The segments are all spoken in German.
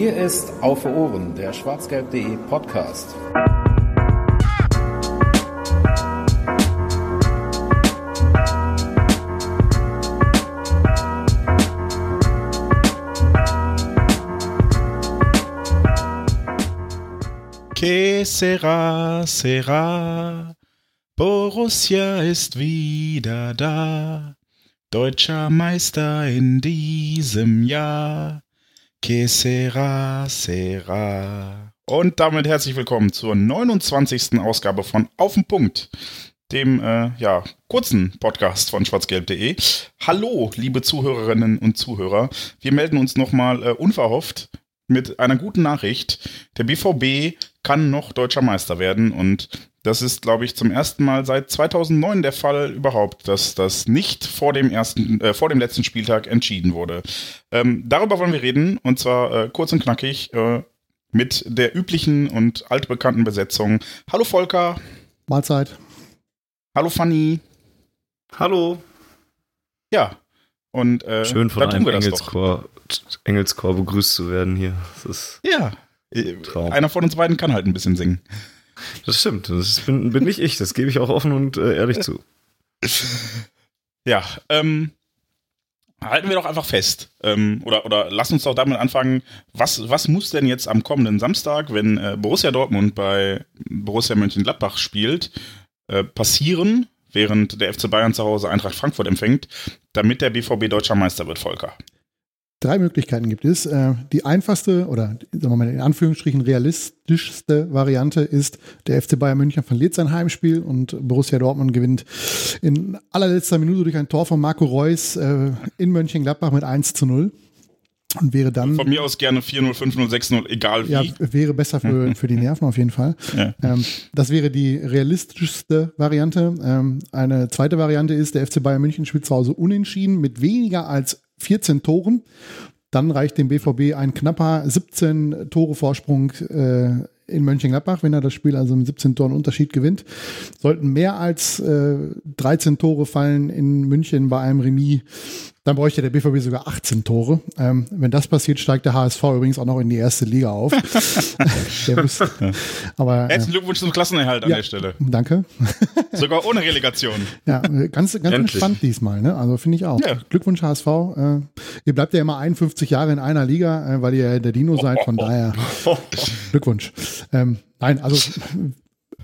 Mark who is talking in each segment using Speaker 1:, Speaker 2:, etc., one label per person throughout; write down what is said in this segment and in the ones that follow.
Speaker 1: Hier ist Auf Ohren, der schwarzgelb.de Podcast.
Speaker 2: Que sera, sera, Borussia ist wieder da, deutscher Meister in diesem Jahr. Que sera, sera. Und damit herzlich willkommen zur 29. Ausgabe von Auf den Punkt, dem äh, ja, kurzen Podcast von schwarzgelb.de. Hallo, liebe Zuhörerinnen und Zuhörer. Wir melden uns nochmal äh, unverhofft mit einer guten Nachricht. Der BVB kann noch deutscher Meister werden und das ist, glaube ich, zum ersten Mal seit 2009 der Fall überhaupt, dass das nicht vor dem ersten, äh, vor dem letzten Spieltag entschieden wurde. Ähm, darüber wollen wir reden und zwar äh, kurz und knackig äh, mit der üblichen und altbekannten Besetzung. Hallo Volker.
Speaker 3: Mahlzeit.
Speaker 2: Hallo Fanny.
Speaker 4: Hallo.
Speaker 2: Ja. Und äh,
Speaker 4: schön von einem Engelschor, Engelschor begrüßt zu werden hier. Das ist
Speaker 2: ja. Traum. Einer von uns beiden kann halt ein bisschen singen.
Speaker 4: Das stimmt. Das bin, bin nicht ich. Das gebe ich auch offen und äh, ehrlich zu.
Speaker 2: Ja, ähm, halten wir doch einfach fest. Ähm, oder, oder lass uns doch damit anfangen. Was, was muss denn jetzt am kommenden Samstag, wenn äh, Borussia Dortmund bei Borussia Mönchengladbach spielt, äh, passieren, während der FC Bayern zu Hause Eintracht Frankfurt empfängt, damit der BVB deutscher Meister wird, Volker?
Speaker 3: Drei Möglichkeiten gibt es. Äh, die einfachste oder sagen wir mal in Anführungsstrichen realistischste Variante ist, der FC Bayern München verliert sein Heimspiel und Borussia Dortmund gewinnt in allerletzter Minute durch ein Tor von Marco Reus äh, in Mönchengladbach mit 1 zu 0. Und wäre dann.
Speaker 2: Von mir aus gerne 4-0, 5-0, 6-0, egal wie. Ja,
Speaker 3: wäre besser für, für die Nerven auf jeden Fall. Ja. Ähm, das wäre die realistischste Variante. Ähm, eine zweite Variante ist, der FC Bayern München spielt zu Hause unentschieden mit weniger als 14 Toren. Dann reicht dem BVB ein knapper 17 Tore Vorsprung äh, in Mönchengladbach, wenn er das Spiel also mit 17 Toren Unterschied gewinnt. Sollten mehr als äh, 13 Tore fallen in München bei einem Remis, dann bräuchte der BVB sogar 18 Tore. Ähm, wenn das passiert, steigt der HSV übrigens auch noch in die erste Liga auf.
Speaker 2: muss, aber, Herzlichen Glückwunsch zum Klassenerhalt an
Speaker 3: ja,
Speaker 2: der Stelle.
Speaker 3: Danke.
Speaker 2: Sogar ohne Relegation.
Speaker 3: Ja, ganz, ganz entspannt diesmal. Ne? Also finde ich auch. Ja. Glückwunsch HSV. Äh, ihr bleibt ja immer 51 Jahre in einer Liga, äh, weil ihr ja der Dino seid. Von daher Glückwunsch. Ähm, nein, also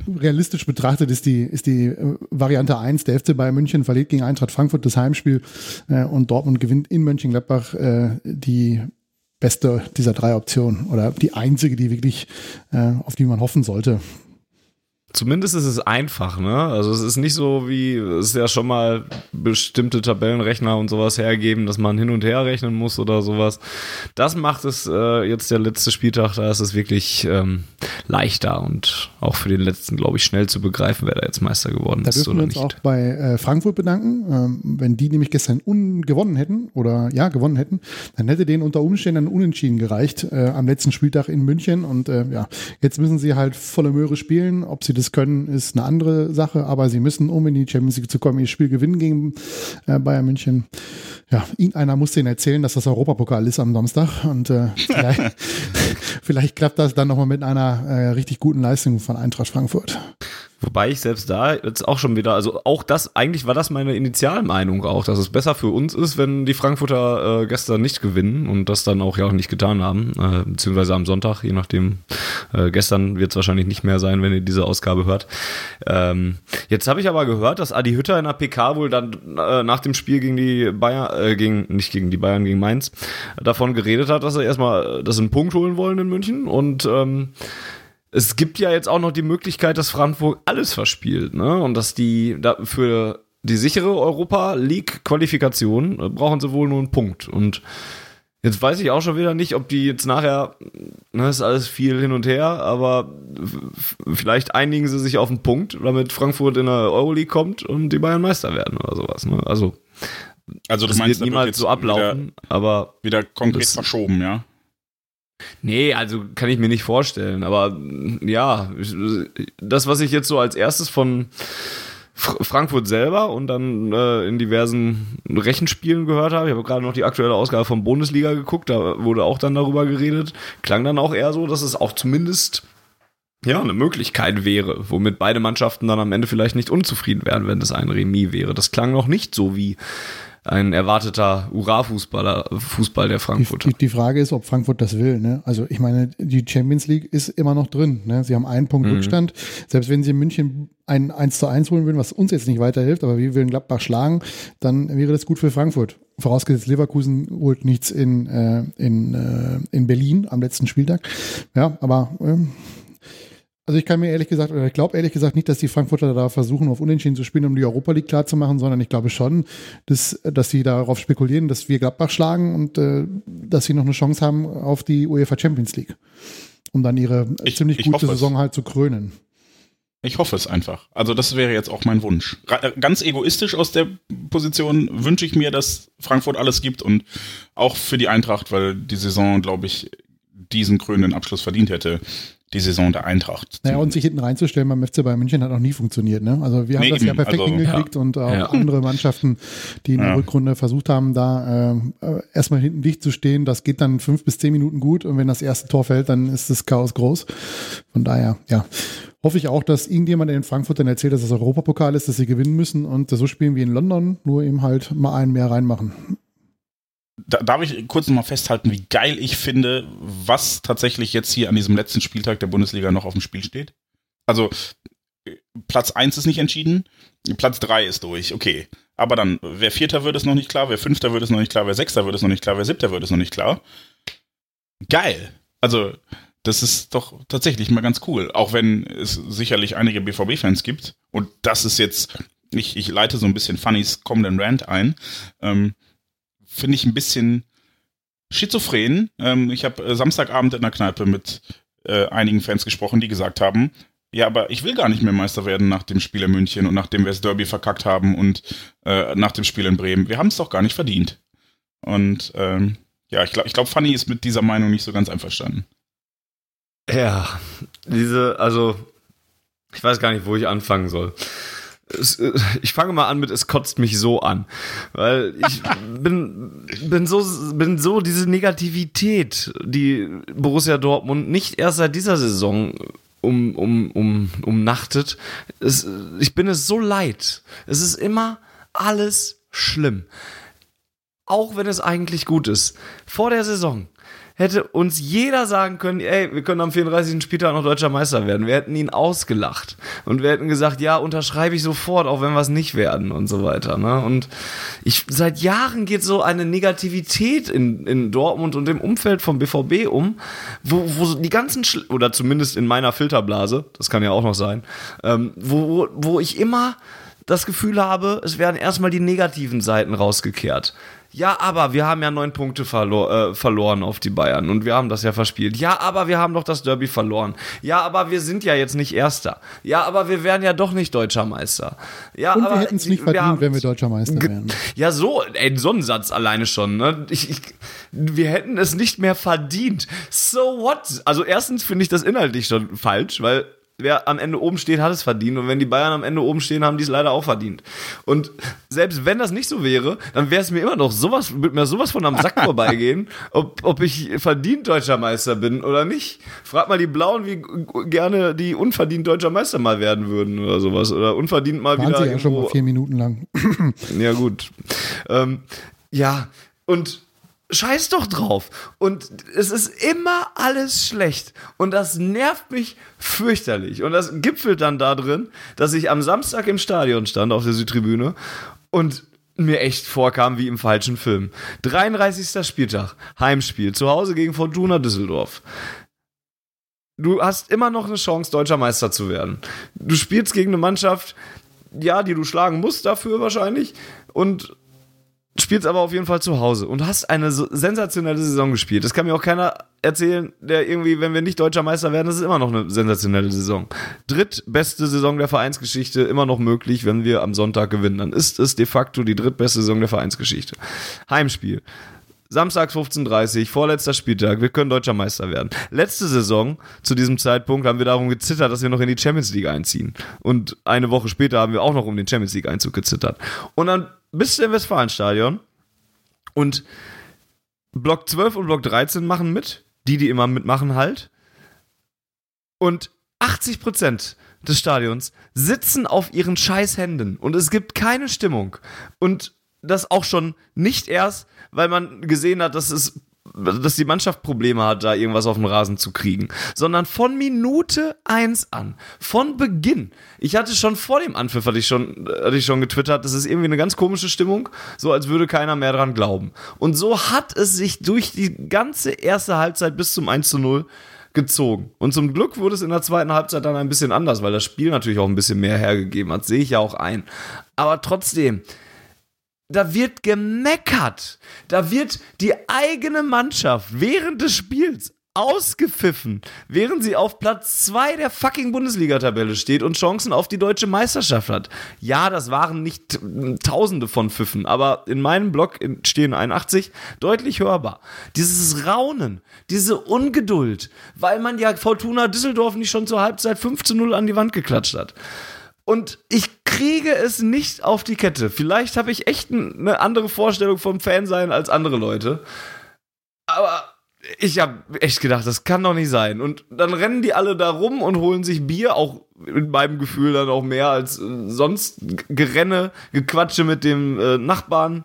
Speaker 3: realistisch betrachtet ist die, ist die äh, Variante 1, der FC Bayern München verliert gegen Eintracht Frankfurt das Heimspiel äh, und Dortmund gewinnt in Mönchengladbach äh, die beste dieser drei Optionen oder die einzige, die wirklich, äh, auf die man hoffen sollte.
Speaker 4: Zumindest ist es einfach, ne? Also es ist nicht so wie es ja schon mal bestimmte Tabellenrechner und sowas hergeben, dass man hin und her rechnen muss oder sowas. Das macht es äh, jetzt der letzte Spieltag, da ist es wirklich ähm, leichter und auch für den letzten, glaube ich, schnell zu begreifen, wer da jetzt Meister geworden
Speaker 3: da
Speaker 4: ist
Speaker 3: oder wir uns auch bei äh, Frankfurt bedanken. Ähm, wenn die nämlich gestern gewonnen hätten oder ja gewonnen hätten, dann hätte denen unter Umständen Unentschieden gereicht äh, am letzten Spieltag in München und äh, ja, jetzt müssen sie halt volle Möhre spielen, ob sie das können, ist eine andere Sache, aber sie müssen, um in die Champions League zu kommen, ihr Spiel gewinnen gegen äh, Bayern München. Ja, irgendeiner muss denen erzählen, dass das Europapokal ist am Samstag und äh, vielleicht, vielleicht klappt das dann nochmal mit einer äh, richtig guten Leistung von Eintracht Frankfurt.
Speaker 4: Wobei ich selbst da jetzt auch schon wieder, also auch das, eigentlich war das meine Initialmeinung auch, dass es besser für uns ist, wenn die Frankfurter äh, gestern nicht gewinnen und das dann auch ja auch nicht getan haben, äh, beziehungsweise am Sonntag, je nachdem. Äh, gestern wird es wahrscheinlich nicht mehr sein, wenn ihr diese Ausgabe hört. Ähm, jetzt habe ich aber gehört, dass Adi Hütter in der PK wohl dann äh, nach dem Spiel gegen die Bayern, äh, gegen, nicht gegen die Bayern, gegen Mainz, davon geredet hat, dass er erstmal, dass sie einen Punkt holen wollen in München und ähm, es gibt ja jetzt auch noch die Möglichkeit, dass Frankfurt alles verspielt, ne? Und dass die für die sichere Europa League Qualifikation äh, brauchen sie wohl nur einen Punkt. Und jetzt weiß ich auch schon wieder nicht, ob die jetzt nachher, ne, ist alles viel hin und her, aber vielleicht einigen sie sich auf einen Punkt, damit Frankfurt in der Euroleague kommt und die Bayern Meister werden oder sowas. Ne? Also,
Speaker 2: also du das meinst,
Speaker 4: wird niemals so ablaufen,
Speaker 2: wieder,
Speaker 4: aber
Speaker 2: wieder konkret verschoben, ja?
Speaker 4: Nee, also kann ich mir nicht vorstellen. Aber ja, das, was ich jetzt so als erstes von, Frankfurt selber und dann äh, in diversen Rechenspielen gehört habe. Ich habe gerade noch die aktuelle Ausgabe von Bundesliga geguckt, da wurde auch dann darüber geredet. Klang dann auch eher so, dass es auch zumindest ja, eine Möglichkeit wäre, womit beide Mannschaften dann am Ende vielleicht nicht unzufrieden wären, wenn das ein Remis wäre. Das klang noch nicht so wie ein erwarteter Hurra-Fußballer, Fußball der Frankfurter.
Speaker 3: Die, die, die, Frage ist, ob Frankfurt das will. Ne? Also ich meine, die Champions League ist immer noch drin. Ne? Sie haben einen Punkt mhm. Rückstand. Selbst wenn sie in München ein 1 zu 1 holen würden, was uns jetzt nicht weiterhilft, aber wir würden Gladbach schlagen, dann wäre das gut für Frankfurt. Vorausgesetzt, Leverkusen holt nichts in, äh, in, äh, in Berlin am letzten Spieltag. Ja, aber ähm, also ich kann mir ehrlich gesagt, oder ich glaube ehrlich gesagt nicht, dass die Frankfurter da versuchen, auf Unentschieden zu spielen, um die Europa League klar zu machen, sondern ich glaube schon, dass, dass sie darauf spekulieren, dass wir Gladbach schlagen und äh, dass sie noch eine Chance haben auf die UEFA Champions League, um dann ihre ich, ziemlich ich gute Saison es. halt zu krönen.
Speaker 2: Ich hoffe es einfach. Also das wäre jetzt auch mein Wunsch. Äh, ganz egoistisch aus der Position wünsche ich mir, dass Frankfurt alles gibt und auch für die Eintracht, weil die Saison, glaube ich, diesen krönenden Abschluss verdient hätte die Saison der Eintracht.
Speaker 3: Naja, und sich hinten reinzustellen beim FC Bayern München hat auch nie funktioniert. Ne? Also wir haben nee, das ja perfekt also, hingekriegt ja. und auch ja. andere Mannschaften, die in der ja. Rückrunde versucht haben, da äh, erstmal hinten dicht zu stehen, das geht dann fünf bis zehn Minuten gut und wenn das erste Tor fällt, dann ist das Chaos groß. Von daher, ja, hoffe ich auch, dass irgendjemand in Frankfurt dann erzählt, dass das Europapokal ist, dass sie gewinnen müssen und so spielen wie in London, nur eben halt mal einen mehr reinmachen
Speaker 2: da, darf ich kurz nochmal festhalten, wie geil ich finde, was tatsächlich jetzt hier an diesem letzten Spieltag der Bundesliga noch auf dem Spiel steht? Also, Platz 1 ist nicht entschieden, Platz 3 ist durch, okay. Aber dann, wer Vierter wird, ist noch nicht klar, wer Fünfter wird, ist noch nicht klar, wer Sechster wird, ist noch nicht klar, wer Siebter wird, ist noch nicht klar. Geil. Also, das ist doch tatsächlich mal ganz cool. Auch wenn es sicherlich einige BVB-Fans gibt. Und das ist jetzt, ich, ich leite so ein bisschen Funnys kommenden Rant ein. Ähm, finde ich ein bisschen schizophren. Ähm, ich habe äh, Samstagabend in der Kneipe mit äh, einigen Fans gesprochen, die gesagt haben, ja, aber ich will gar nicht mehr Meister werden nach dem Spiel in München und nachdem wir das Derby verkackt haben und äh, nach dem Spiel in Bremen. Wir haben es doch gar nicht verdient. Und ähm, ja, ich glaube, ich glaub, Fanny ist mit dieser Meinung nicht so ganz einverstanden.
Speaker 4: Ja, diese, also, ich weiß gar nicht, wo ich anfangen soll. Es, äh, ich fange mal an mit, es kotzt mich so an. Weil ich bin, bin, so, bin so diese Negativität, die Borussia Dortmund nicht erst seit dieser Saison um, um, um, umnachtet. Es, ich bin es so leid. Es ist immer alles schlimm. Auch wenn es eigentlich gut ist. Vor der Saison hätte uns jeder sagen können, ey, wir können am 34. Spieltag noch deutscher Meister werden. Wir hätten ihn ausgelacht. Und wir hätten gesagt, ja, unterschreibe ich sofort, auch wenn wir es nicht werden und so weiter. Ne? Und ich, seit Jahren geht so eine Negativität in, in Dortmund und im Umfeld vom BVB um, wo, wo die ganzen, Schl oder zumindest in meiner Filterblase, das kann ja auch noch sein, ähm, wo, wo ich immer das Gefühl habe, es werden erstmal die negativen Seiten rausgekehrt. Ja, aber wir haben ja neun Punkte verlor, äh, verloren auf die Bayern und wir haben das ja verspielt. Ja, aber wir haben doch das Derby verloren. Ja, aber wir sind ja jetzt nicht Erster. Ja, aber wir wären ja doch nicht Deutscher Meister. Ja,
Speaker 3: und
Speaker 4: aber
Speaker 3: wir hätten es nicht verdient, haben, wenn wir Deutscher Meister wären.
Speaker 4: Ja, so, ey, so ein Satz alleine schon. Ne? Ich, ich, wir hätten es nicht mehr verdient. So what? Also erstens finde ich das inhaltlich schon falsch, weil wer am Ende oben steht, hat es verdient. Und wenn die Bayern am Ende oben stehen, haben die es leider auch verdient. Und selbst wenn das nicht so wäre, dann wäre es mir immer noch sowas, würde mir sowas von am Sack vorbeigehen, ob, ob ich verdient deutscher Meister bin oder nicht. Frag mal die Blauen, wie gerne die unverdient deutscher Meister mal werden würden oder sowas. Oder unverdient mal Waren wieder.
Speaker 3: Sie ja schon mal vier Minuten lang.
Speaker 4: ja, gut. Ähm, ja, und Scheiß doch drauf. Und es ist immer alles schlecht. Und das nervt mich fürchterlich. Und das gipfelt dann da drin, dass ich am Samstag im Stadion stand, auf der Südtribüne, und mir echt vorkam wie im falschen Film. 33. Spieltag, Heimspiel, zu Hause gegen Fortuna Düsseldorf. Du hast immer noch eine Chance, deutscher Meister zu werden. Du spielst gegen eine Mannschaft, ja, die du schlagen musst dafür wahrscheinlich. Und spielst aber auf jeden Fall zu Hause und hast eine sensationelle Saison gespielt. Das kann mir auch keiner erzählen, der irgendwie, wenn wir nicht deutscher Meister werden, das ist immer noch eine sensationelle Saison. Drittbeste Saison der Vereinsgeschichte, immer noch möglich, wenn wir am Sonntag gewinnen. Dann ist es de facto die drittbeste Saison der Vereinsgeschichte. Heimspiel. Samstags 15.30 vorletzter Spieltag, wir können deutscher Meister werden. Letzte Saison, zu diesem Zeitpunkt, haben wir darum gezittert, dass wir noch in die Champions League einziehen. Und eine Woche später haben wir auch noch um den Champions League Einzug gezittert. Und dann bist du im Westfalenstadion und Block 12 und Block 13 machen mit. Die, die immer mitmachen, halt. Und 80 Prozent des Stadions sitzen auf ihren Scheißhänden und es gibt keine Stimmung. Und das auch schon nicht erst, weil man gesehen hat, dass es dass die Mannschaft Probleme hat, da irgendwas auf dem Rasen zu kriegen, sondern von Minute 1 an, von Beginn. Ich hatte schon vor dem Anpfiff, hatte ich schon, hatte ich schon getwittert, das ist irgendwie eine ganz komische Stimmung, so als würde keiner mehr dran glauben. Und so hat es sich durch die ganze erste Halbzeit bis zum 1 zu 0 gezogen. Und zum Glück wurde es in der zweiten Halbzeit dann ein bisschen anders, weil das Spiel natürlich auch ein bisschen mehr hergegeben hat. Sehe ich ja auch ein. Aber trotzdem, da wird gemeckert. Da wird die eigene Mannschaft während des Spiels ausgepfiffen, während sie auf Platz 2 der fucking Bundesliga-Tabelle steht und Chancen auf die deutsche Meisterschaft hat. Ja, das waren nicht tausende von Pfiffen, aber in meinem Blog stehen 81 deutlich hörbar. Dieses Raunen, diese Ungeduld, weil man ja Fortuna Düsseldorf nicht schon zur Halbzeit 5 zu 0 an die Wand geklatscht hat. Und ich kriege es nicht auf die Kette. Vielleicht habe ich echt eine andere Vorstellung vom Fansein als andere Leute. Aber ich habe echt gedacht, das kann doch nicht sein. Und dann rennen die alle da rum und holen sich Bier, auch in meinem Gefühl dann auch mehr als äh, sonst Gerenne, Gequatsche mit dem äh, Nachbarn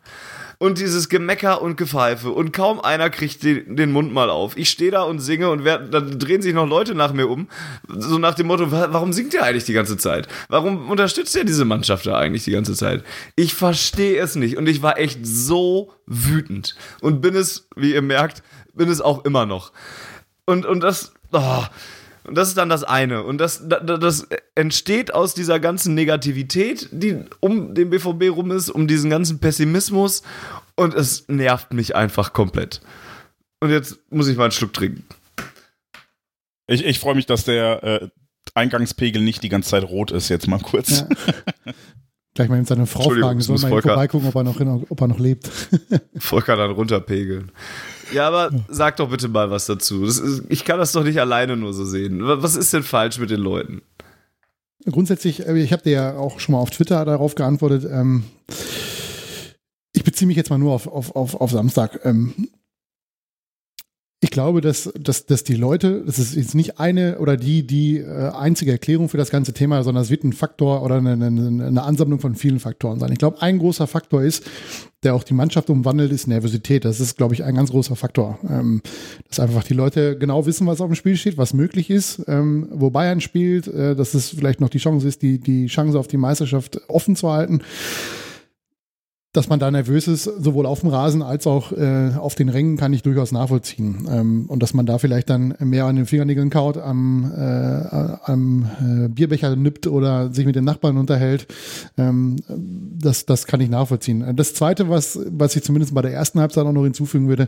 Speaker 4: und dieses Gemecker und Gepfeife und kaum einer kriegt den, den Mund mal auf. Ich stehe da und singe und wer, dann drehen sich noch Leute nach mir um, so nach dem Motto, warum singt ihr eigentlich die ganze Zeit? Warum unterstützt ihr diese Mannschaft da eigentlich die ganze Zeit? Ich verstehe es nicht und ich war echt so wütend und bin es, wie ihr merkt, bin es auch immer noch. Und, und das, oh, und das ist dann das eine. Und das, das, das, entsteht aus dieser ganzen Negativität, die um den BVB rum ist, um diesen ganzen Pessimismus. Und es nervt mich einfach komplett. Und jetzt muss ich mal einen Schluck trinken.
Speaker 2: Ich, ich freue mich, dass der äh, Eingangspegel nicht die ganze Zeit rot ist, jetzt mal kurz.
Speaker 3: Ja. Gleich mal seine Frau fragen, soll mal vorbeigucken, ob er noch, ob er noch lebt.
Speaker 4: Volker dann runterpegeln. Ja, aber sag doch bitte mal was dazu. Ist, ich kann das doch nicht alleine nur so sehen. Was ist denn falsch mit den Leuten?
Speaker 3: Grundsätzlich, äh, ich habe dir ja auch schon mal auf Twitter darauf geantwortet. Ähm, ich beziehe mich jetzt mal nur auf, auf, auf, auf Samstag. Ähm, ich glaube, dass, dass, dass die Leute, das ist jetzt nicht eine oder die, die äh, einzige Erklärung für das ganze Thema, sondern es wird ein Faktor oder eine, eine, eine Ansammlung von vielen Faktoren sein. Ich glaube, ein großer Faktor ist, der auch die Mannschaft umwandelt, ist Nervosität. Das ist, glaube ich, ein ganz großer Faktor. Ähm, dass einfach die Leute genau wissen, was auf dem Spiel steht, was möglich ist, ähm, wo Bayern spielt, äh, dass es vielleicht noch die Chance ist, die, die Chance auf die Meisterschaft offen zu halten dass man da nervös ist, sowohl auf dem Rasen als auch äh, auf den Rängen, kann ich durchaus nachvollziehen. Ähm, und dass man da vielleicht dann mehr an den Fingernägeln kaut, am, äh, am äh, Bierbecher nippt oder sich mit den Nachbarn unterhält, ähm, das, das kann ich nachvollziehen. Das Zweite, was, was ich zumindest bei der ersten Halbzeit auch noch hinzufügen würde,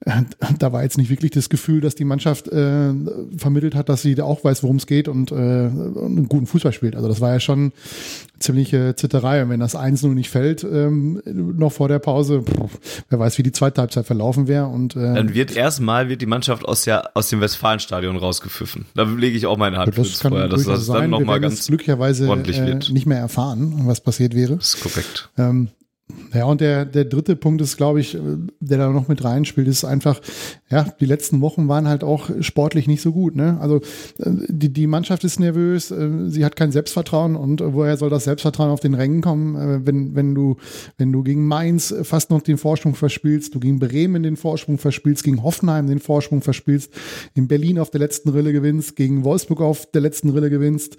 Speaker 3: äh, da war jetzt nicht wirklich das Gefühl, dass die Mannschaft äh, vermittelt hat, dass sie auch weiß, worum es geht und, äh, und einen guten Fußball spielt. Also das war ja schon ziemliche Zitterei. Und wenn das 1-0 nicht fällt, ähm, noch vor der Pause, pff, wer weiß, wie die zweite Halbzeit verlaufen wäre. Und
Speaker 4: äh, dann wird erstmal wird die Mannschaft aus der aus dem Westfalenstadion rausgepfiffen. Da lege ich auch meine Hand
Speaker 3: das kann vorher, dass das sein. dann noch mal ganz glücklicherweise ordentlich äh, nicht mehr erfahren, was passiert wäre.
Speaker 4: Das ist korrekt.
Speaker 3: Ähm, ja, und der, der dritte Punkt ist, glaube ich, der da noch mit reinspielt, ist einfach, ja, die letzten Wochen waren halt auch sportlich nicht so gut. Ne? Also äh, die, die Mannschaft ist nervös, äh, sie hat kein Selbstvertrauen und woher soll das Selbstvertrauen auf den Rängen kommen, äh, wenn, wenn, du, wenn du gegen Mainz fast noch den Vorsprung verspielst, du gegen Bremen den Vorsprung verspielst, gegen Hoffenheim den Vorsprung verspielst, in Berlin auf der letzten Rille gewinnst, gegen Wolfsburg auf der letzten Rille gewinnst.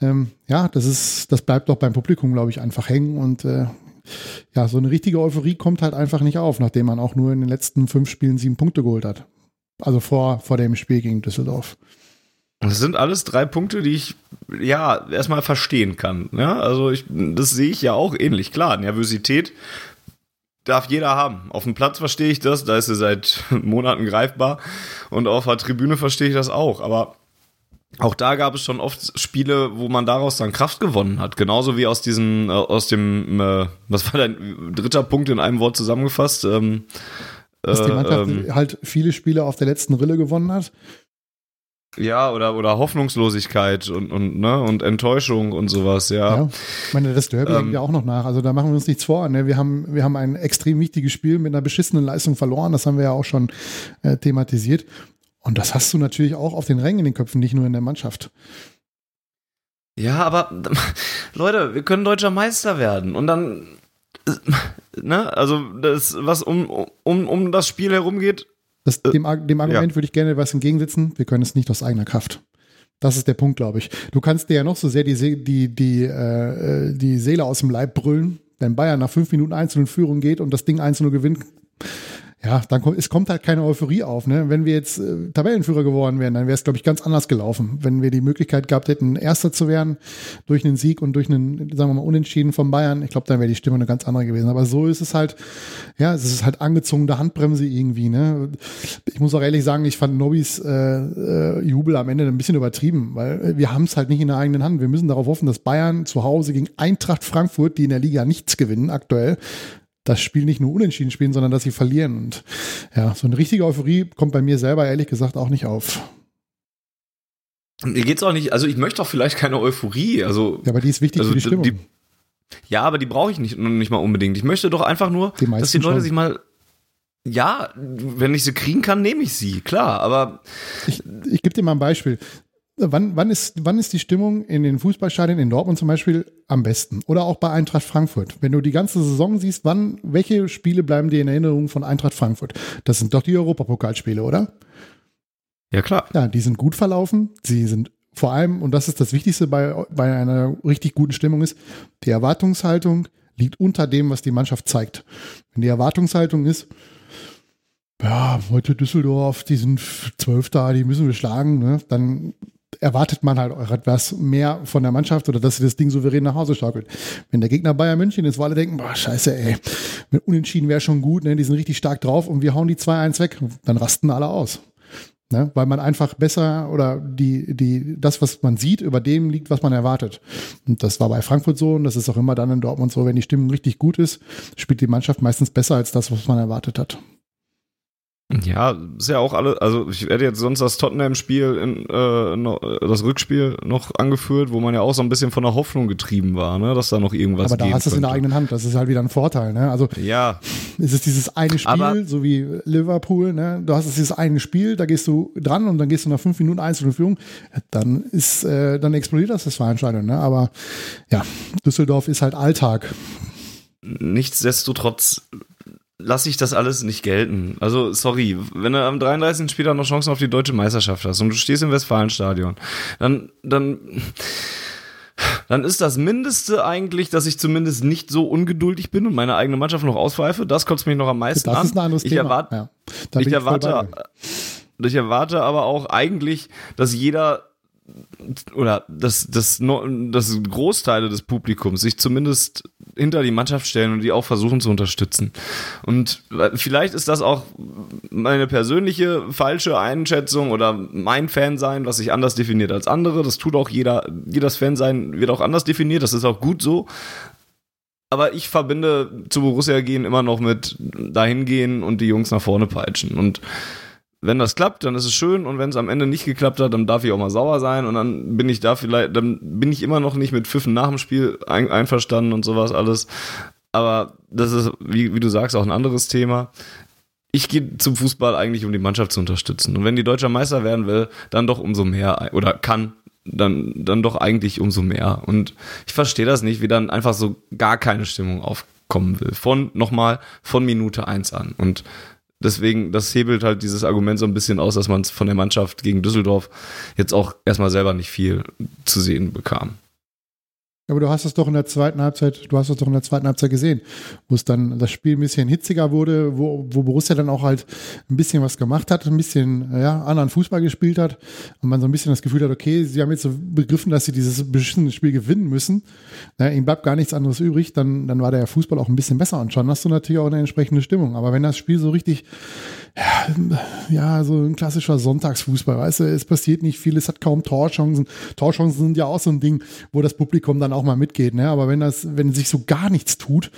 Speaker 3: Ähm, ja, das ist, das bleibt doch beim Publikum, glaube ich, einfach hängen und äh, ja, so eine richtige Euphorie kommt halt einfach nicht auf, nachdem man auch nur in den letzten fünf Spielen sieben Punkte geholt hat. Also vor, vor dem Spiel gegen Düsseldorf.
Speaker 4: Das sind alles drei Punkte, die ich ja erstmal verstehen kann. Ja, also ich, das sehe ich ja auch ähnlich. Klar, Nervosität darf jeder haben. Auf dem Platz verstehe ich das, da ist sie seit Monaten greifbar. Und auf der Tribüne verstehe ich das auch. Aber auch da gab es schon oft Spiele, wo man daraus dann Kraft gewonnen hat. Genauso wie aus diesem, äh, aus dem, äh, was war dein dritter Punkt in einem Wort zusammengefasst? Ähm,
Speaker 3: Dass die Mannschaft ähm, halt viele Spiele auf der letzten Rille gewonnen hat.
Speaker 4: Ja, oder, oder Hoffnungslosigkeit und, und, ne, und Enttäuschung und sowas, ja. ja.
Speaker 3: Ich meine, das Derby ähm, ja auch noch nach. Also da machen wir uns nichts vor. Ne? Wir, haben, wir haben ein extrem wichtiges Spiel mit einer beschissenen Leistung verloren. Das haben wir ja auch schon äh, thematisiert. Und das hast du natürlich auch auf den Rängen in den Köpfen, nicht nur in der Mannschaft.
Speaker 4: Ja, aber Leute, wir können deutscher Meister werden. Und dann, ne, also das, was um, um, um das Spiel herum geht,
Speaker 3: das, äh, dem, dem Argument ja. würde ich gerne was entgegensetzen. Wir können es nicht aus eigener Kraft. Das ist der Punkt, glaube ich. Du kannst dir ja noch so sehr die, die, die, äh, die Seele aus dem Leib brüllen, wenn Bayern nach fünf Minuten einzeln in Führung geht und das Ding einzeln gewinnt ja, dann kommt, es kommt halt keine Euphorie auf. Ne? Wenn wir jetzt äh, Tabellenführer geworden wären, dann wäre es, glaube ich, ganz anders gelaufen. Wenn wir die Möglichkeit gehabt hätten, Erster zu werden durch einen Sieg und durch einen, sagen wir mal, Unentschieden von Bayern, ich glaube, dann wäre die Stimme eine ganz andere gewesen. Aber so ist es halt, ja, es ist halt angezogene Handbremse irgendwie. Ne? Ich muss auch ehrlich sagen, ich fand Nobis äh, äh, Jubel am Ende ein bisschen übertrieben, weil wir haben es halt nicht in der eigenen Hand. Wir müssen darauf hoffen, dass Bayern zu Hause gegen Eintracht Frankfurt, die in der Liga nichts gewinnen aktuell, das Spiel nicht nur unentschieden spielen, sondern dass sie verlieren. Und ja, so eine richtige Euphorie kommt bei mir selber ehrlich gesagt auch nicht auf.
Speaker 4: Mir geht's auch nicht, also ich möchte auch vielleicht keine Euphorie, also.
Speaker 3: Ja, aber die ist wichtig also für die Stimmung. Die,
Speaker 4: ja, aber die brauche ich nicht, nicht mal unbedingt. Ich möchte doch einfach nur, die dass die Leute schon. sich mal ja, wenn ich sie kriegen kann, nehme ich sie, klar, aber.
Speaker 3: Ich, ich gebe dir mal ein Beispiel. Wann, wann, ist, wann ist die Stimmung in den Fußballstadien in Dortmund zum Beispiel am besten? Oder auch bei Eintracht Frankfurt? Wenn du die ganze Saison siehst, wann, welche Spiele bleiben dir in Erinnerung von Eintracht Frankfurt? Das sind doch die Europapokalspiele, oder?
Speaker 4: Ja, klar.
Speaker 3: Ja, die sind gut verlaufen. Sie sind vor allem, und das ist das Wichtigste bei, bei einer richtig guten Stimmung ist, die Erwartungshaltung liegt unter dem, was die Mannschaft zeigt. Wenn die Erwartungshaltung ist, ja, heute Düsseldorf, die sind zwölf da, die müssen wir schlagen, ne? dann erwartet man halt auch etwas mehr von der Mannschaft oder dass sie das Ding souverän nach Hause schaukelt. Wenn der Gegner Bayern München ist, wo alle denken, boah, scheiße, ey, mit Unentschieden wäre schon gut, ne? die sind richtig stark drauf und wir hauen die 2-1 weg, dann rasten alle aus. Ne? Weil man einfach besser oder die, die, das, was man sieht, über dem liegt, was man erwartet. Und das war bei Frankfurt so und das ist auch immer dann in Dortmund so, wenn die Stimmung richtig gut ist, spielt die Mannschaft meistens besser als das, was man erwartet hat.
Speaker 4: Ja, ist ja auch alle, also ich werde jetzt sonst das Tottenham-Spiel, äh, das Rückspiel noch angeführt, wo man ja auch so ein bisschen von der Hoffnung getrieben war, ne, dass da noch irgendwas
Speaker 3: Aber da hast du es in der eigenen Hand, das ist halt wieder ein Vorteil, ne? Also
Speaker 4: ja.
Speaker 3: ist es dieses eine Spiel, Aber, so wie Liverpool, ne? Du hast es dieses eine Spiel, da gehst du dran und dann gehst du nach fünf Minuten einzelne Führung, dann ist, äh, dann explodiert das das Vereinsstadion, ne? Aber ja, Düsseldorf ist halt Alltag.
Speaker 4: Nichtsdestotrotz lasse ich das alles nicht gelten. Also, sorry, wenn du am 33. Spieltag noch Chancen auf die deutsche Meisterschaft hast und du stehst im Westfalenstadion, dann, dann, dann ist das Mindeste eigentlich, dass ich zumindest nicht so ungeduldig bin und meine eigene Mannschaft noch auspfeife. Das kotzt mich noch am meisten
Speaker 3: das
Speaker 4: an.
Speaker 3: Ist ein anderes
Speaker 4: ich
Speaker 3: Thema.
Speaker 4: Erwarte, ja, ich, ich erwarte, ich erwarte aber auch eigentlich, dass jeder oder dass das, das Großteile des Publikums sich zumindest hinter die Mannschaft stellen und die auch versuchen zu unterstützen. Und vielleicht ist das auch meine persönliche falsche Einschätzung oder mein Fansein, was sich anders definiert als andere. Das tut auch jeder, jedes Fansein wird auch anders definiert, das ist auch gut so. Aber ich verbinde zu Borussia gehen immer noch mit dahin gehen und die Jungs nach vorne peitschen. Und wenn das klappt, dann ist es schön und wenn es am Ende nicht geklappt hat, dann darf ich auch mal sauer sein und dann bin ich da vielleicht, dann bin ich immer noch nicht mit Pfiffen nach dem Spiel ein, einverstanden und sowas alles. Aber das ist, wie, wie du sagst, auch ein anderes Thema. Ich gehe zum Fußball eigentlich, um die Mannschaft zu unterstützen. Und wenn die deutscher Meister werden will, dann doch umso mehr oder kann, dann, dann doch eigentlich umso mehr. Und ich verstehe das nicht, wie dann einfach so gar keine Stimmung aufkommen will. Von, nochmal, von Minute eins an. Und deswegen, das hebelt halt dieses Argument so ein bisschen aus, dass man von der Mannschaft gegen Düsseldorf jetzt auch erstmal selber nicht viel zu sehen bekam.
Speaker 3: Aber du hast es doch in der zweiten Halbzeit, du hast es doch in der zweiten Halbzeit gesehen, wo es dann das Spiel ein bisschen hitziger wurde, wo, wo Borussia dann auch halt ein bisschen was gemacht hat, ein bisschen ja, anderen Fußball gespielt hat und man so ein bisschen das Gefühl hat, okay, sie haben jetzt so begriffen, dass sie dieses beschissene Spiel gewinnen müssen. Ja, ihnen bleibt gar nichts anderes übrig, dann, dann war der Fußball auch ein bisschen besser und schon hast du natürlich auch eine entsprechende Stimmung. Aber wenn das Spiel so richtig ja, so ein klassischer Sonntagsfußball, weißt du, es passiert nicht viel, es hat kaum Torchancen. Torchancen sind ja auch so ein Ding, wo das Publikum dann auch mal mitgeht, ne? Aber wenn das, wenn sich so gar nichts tut,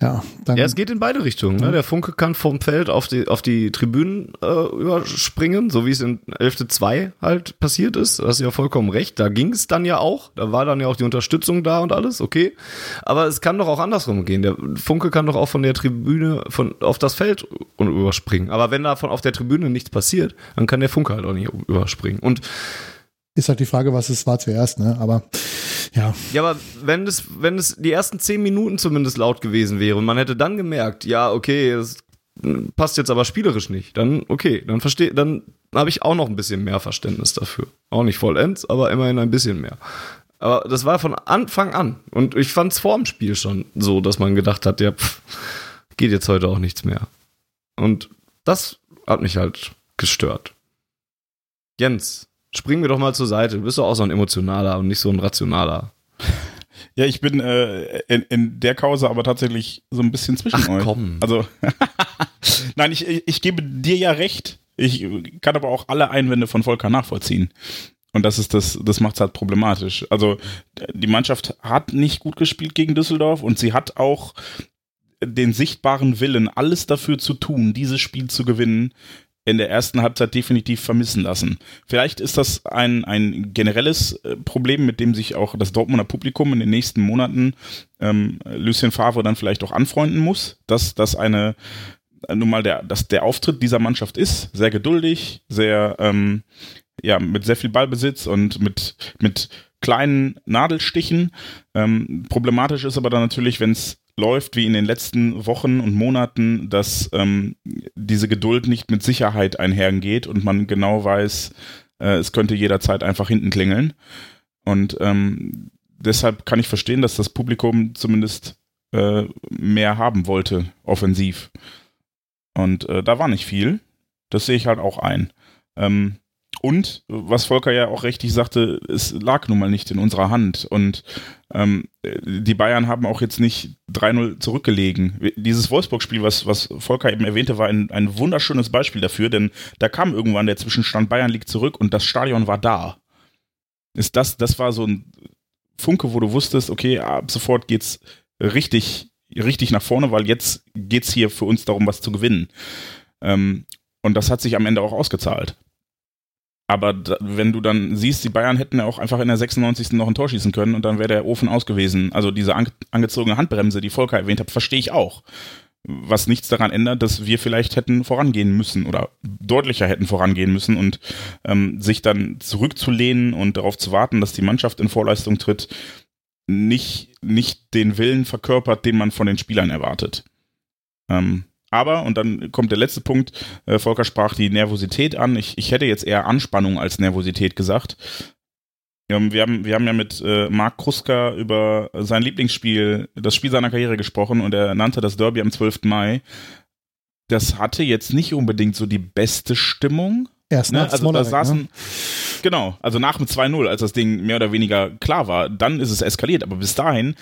Speaker 3: Ja,
Speaker 4: dann ja, es geht in beide Richtungen. Ne? Der Funke kann vom Feld auf die, auf die Tribünen äh, überspringen, so wie es in 11.2 halt passiert ist. Da hast du ja vollkommen recht. Da ging es dann ja auch. Da war dann ja auch die Unterstützung da und alles, okay. Aber es kann doch auch andersrum gehen. Der Funke kann doch auch von der Tribüne von, auf das Feld überspringen. Aber wenn davon auf der Tribüne nichts passiert, dann kann der Funke halt auch nicht überspringen. Und
Speaker 3: ist halt die Frage, was es war zuerst, ne? Aber ja.
Speaker 4: Ja, aber wenn es, wenn es die ersten zehn Minuten zumindest laut gewesen wäre und man hätte dann gemerkt, ja, okay, es passt jetzt aber spielerisch nicht, dann okay, dann verstehe, dann habe ich auch noch ein bisschen mehr Verständnis dafür. Auch nicht vollends, aber immerhin ein bisschen mehr. Aber das war von Anfang an. Und ich fand es vor dem Spiel schon so, dass man gedacht hat, ja, pff, geht jetzt heute auch nichts mehr. Und das hat mich halt gestört. Jens, springen wir doch mal zur Seite. Du bist doch auch so ein emotionaler und nicht so ein rationaler.
Speaker 2: Ja, ich bin äh, in, in der Kause aber tatsächlich so ein bisschen zwischen
Speaker 4: Ach, euch. Komm.
Speaker 2: Also, nein, ich, ich gebe dir ja recht. Ich kann aber auch alle Einwände von Volker nachvollziehen. Und das ist das, das macht es halt problematisch. Also, die Mannschaft hat nicht gut gespielt gegen Düsseldorf und sie hat auch den sichtbaren Willen, alles dafür zu tun, dieses Spiel zu gewinnen, in der ersten Halbzeit definitiv vermissen lassen. Vielleicht ist das ein, ein generelles äh, Problem, mit dem sich auch das Dortmunder Publikum in den nächsten Monaten ähm, Lucien Favre dann vielleicht auch anfreunden muss, dass das eine äh, nun mal der, dass der Auftritt dieser Mannschaft ist, sehr geduldig, sehr ähm, ja, mit sehr viel Ballbesitz und mit, mit kleinen Nadelstichen. Ähm, problematisch ist aber dann natürlich, wenn es läuft wie in den letzten Wochen und Monaten, dass ähm, diese Geduld nicht mit Sicherheit einhergeht und man genau weiß, äh, es könnte jederzeit einfach hinten klingeln. Und ähm, deshalb kann ich verstehen, dass das Publikum zumindest äh, mehr haben wollte, offensiv. Und äh, da war nicht viel. Das sehe ich halt auch ein. Ähm, und was Volker ja auch richtig sagte, es lag nun mal nicht in unserer Hand. Und ähm, die Bayern haben auch jetzt nicht 3-0 zurückgelegen. Dieses Wolfsburg-Spiel, was, was Volker eben erwähnte, war ein, ein wunderschönes Beispiel dafür, denn da kam irgendwann der Zwischenstand, Bayern liegt zurück und das Stadion war da. Ist das, das war so ein Funke, wo du wusstest, okay, ab sofort geht's richtig, richtig nach vorne, weil jetzt geht's hier für uns darum, was zu gewinnen. Ähm, und das hat sich am Ende auch ausgezahlt. Aber da, wenn du dann siehst, die Bayern hätten ja auch einfach in der 96. noch ein Tor schießen können und dann wäre der Ofen aus gewesen. Also diese an, angezogene Handbremse, die Volker erwähnt hat, verstehe ich auch. Was nichts daran ändert, dass wir vielleicht hätten vorangehen müssen oder deutlicher hätten vorangehen müssen und ähm, sich dann zurückzulehnen und darauf zu warten, dass die Mannschaft in Vorleistung tritt, nicht, nicht den Willen verkörpert, den man von den Spielern erwartet. Ähm, aber, und dann kommt der letzte Punkt, äh, Volker sprach die Nervosität an. Ich, ich hätte jetzt eher Anspannung als Nervosität gesagt. Ähm, wir, haben, wir haben ja mit äh, Marc Kruska über sein Lieblingsspiel, das Spiel seiner Karriere gesprochen und er nannte das Derby am 12. Mai. Das hatte jetzt nicht unbedingt so die beste Stimmung.
Speaker 3: Erst ne?
Speaker 2: Also da saßen, ne? genau, also nach dem 2-0, als das Ding mehr oder weniger klar war, dann ist es eskaliert. Aber bis dahin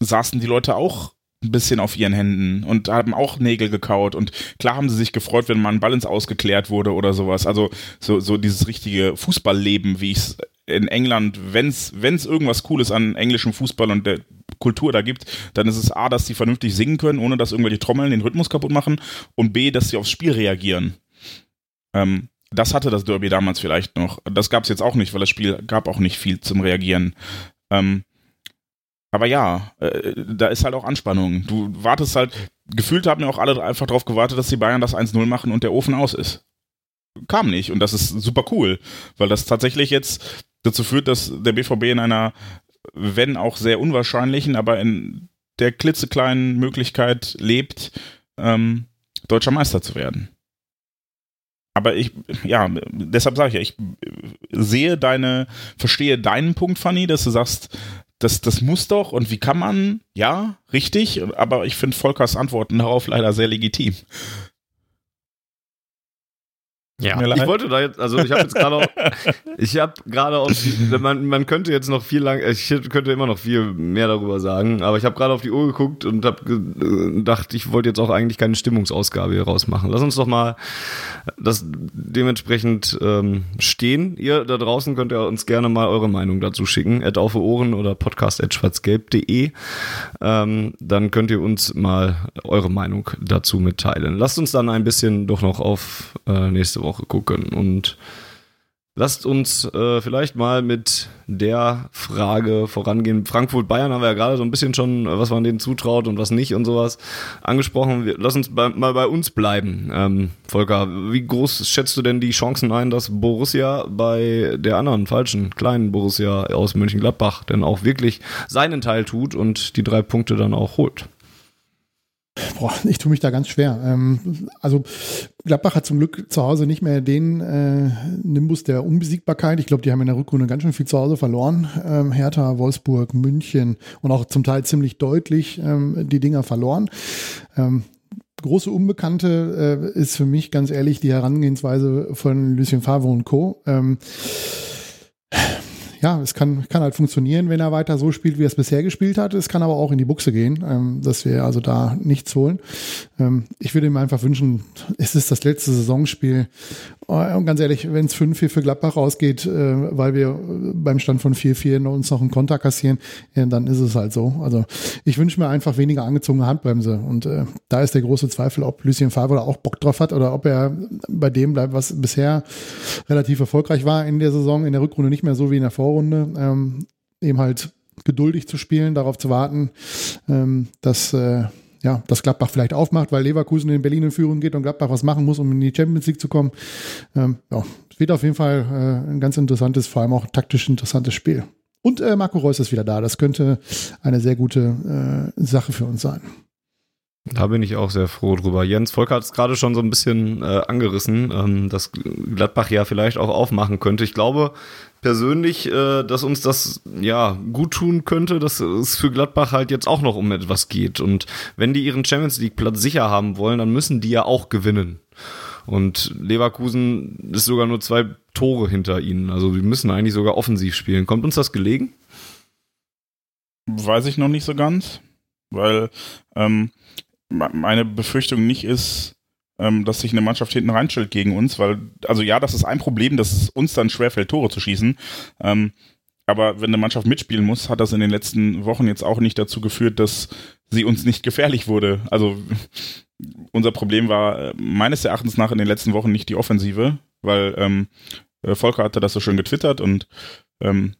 Speaker 2: saßen die Leute auch ein bisschen auf ihren Händen und haben auch Nägel gekaut und klar haben sie sich gefreut, wenn mal ein Ball ins Ausgeklärt wurde oder sowas. Also so, so dieses richtige Fußballleben, wie ich es in England, wenn es irgendwas Cooles an englischem Fußball und der Kultur da gibt, dann ist es A, dass sie vernünftig singen können, ohne dass irgendwelche Trommeln den Rhythmus kaputt machen und B, dass sie aufs Spiel reagieren. Ähm, das hatte das Derby damals vielleicht noch. Das gab es jetzt auch nicht, weil das Spiel gab auch nicht viel zum Reagieren. Ähm, aber ja, äh, da ist halt auch Anspannung. Du wartest halt, gefühlt haben ja auch alle einfach darauf gewartet, dass die Bayern das 1-0 machen und der Ofen aus ist. Kam nicht und das ist super cool, weil das tatsächlich jetzt dazu führt, dass der BVB in einer, wenn auch sehr unwahrscheinlichen, aber in der klitzekleinen Möglichkeit lebt, ähm, deutscher Meister zu werden. Aber ich, ja, deshalb sage ich ja, ich sehe deine, verstehe deinen Punkt, Fanny, dass du sagst, das, das muss doch und wie kann man? Ja, richtig, aber ich finde Volkers Antworten darauf leider sehr legitim.
Speaker 4: Ja, ich wollte da jetzt, also ich habe jetzt gerade ich habe gerade auf, die, man, man könnte jetzt noch viel lang, ich könnte immer noch viel mehr darüber sagen, aber ich habe gerade auf die Uhr geguckt und habe gedacht, ich wollte jetzt auch eigentlich keine Stimmungsausgabe hier rausmachen. Lass uns doch mal das dementsprechend ähm, stehen. Ihr da draußen könnt ihr uns gerne mal eure Meinung dazu schicken, at auf Ohren oder podcast at schwarzgelb.de. Ähm, dann könnt ihr uns mal eure Meinung dazu mitteilen. Lasst uns dann ein bisschen doch noch auf äh, nächste Woche gucken. Und lasst uns äh, vielleicht mal mit der Frage vorangehen. Frankfurt-Bayern haben wir ja gerade so ein bisschen schon, was man denen zutraut und was nicht und sowas angesprochen. Wir, lass uns bei, mal bei uns bleiben. Ähm, Volker, wie groß schätzt du denn die Chancen ein, dass Borussia bei der anderen falschen kleinen Borussia aus Mönchengladbach denn auch wirklich seinen Teil tut und die drei Punkte dann auch holt?
Speaker 3: Boah, ich tue mich da ganz schwer. Ähm, also Gladbach hat zum Glück zu Hause nicht mehr den äh, Nimbus der Unbesiegbarkeit. Ich glaube, die haben in der Rückrunde ganz schön viel zu Hause verloren. Ähm, Hertha, Wolfsburg, München und auch zum Teil ziemlich deutlich ähm, die Dinger verloren. Ähm, große Unbekannte äh, ist für mich ganz ehrlich die Herangehensweise von Lucien Favre und Co. Ähm, ja, es kann, kann halt funktionieren, wenn er weiter so spielt, wie er es bisher gespielt hat. Es kann aber auch in die Buchse gehen, ähm, dass wir also da nichts holen. Ähm, ich würde ihm einfach wünschen, es ist das letzte Saisonspiel. Oh, und ganz ehrlich, wenn es 5-4 für Gladbach ausgeht, äh, weil wir beim Stand von 4-4 uns noch einen Konter kassieren, ja, dann ist es halt so. Also ich wünsche mir einfach weniger angezogene Handbremse. Und äh, da ist der große Zweifel, ob Lucien Favre auch Bock drauf hat oder ob er bei dem bleibt, was bisher relativ erfolgreich war in der Saison, in der Rückrunde nicht mehr so wie in der Vorrunde. Vorrunde, ähm, eben halt geduldig zu spielen, darauf zu warten, ähm, dass äh, ja, dass Gladbach vielleicht aufmacht, weil Leverkusen in Berlin in Führung geht und Gladbach was machen muss, um in die Champions League zu kommen. Ähm, ja, es wird auf jeden Fall äh, ein ganz interessantes, vor allem auch taktisch interessantes Spiel. Und äh, Marco Reus ist wieder da. Das könnte eine sehr gute äh, Sache für uns sein.
Speaker 4: Da bin ich auch sehr froh drüber. Jens Volker hat es gerade schon so ein bisschen äh, angerissen, ähm, dass Gladbach ja vielleicht auch aufmachen könnte. Ich glaube persönlich, äh, dass uns das ja gut tun könnte, dass es für Gladbach halt jetzt auch noch um etwas geht. Und wenn die ihren Champions League Platz sicher haben wollen, dann müssen die ja auch gewinnen. Und Leverkusen ist sogar nur zwei Tore hinter ihnen. Also wir müssen eigentlich sogar offensiv spielen. Kommt uns das gelegen?
Speaker 2: Weiß ich noch nicht so ganz, weil ähm, meine Befürchtung nicht ist, ähm, dass sich eine Mannschaft hinten reinstellt gegen uns, weil, also ja, das ist ein Problem, dass es uns dann schwerfällt, Tore zu schießen. Ähm, aber wenn eine Mannschaft mitspielen muss, hat das in den letzten Wochen jetzt auch nicht dazu geführt, dass sie uns nicht gefährlich wurde. Also unser Problem war äh, meines Erachtens nach in den letzten Wochen nicht die Offensive, weil ähm, äh, Volker hatte das so schön getwittert und ähm,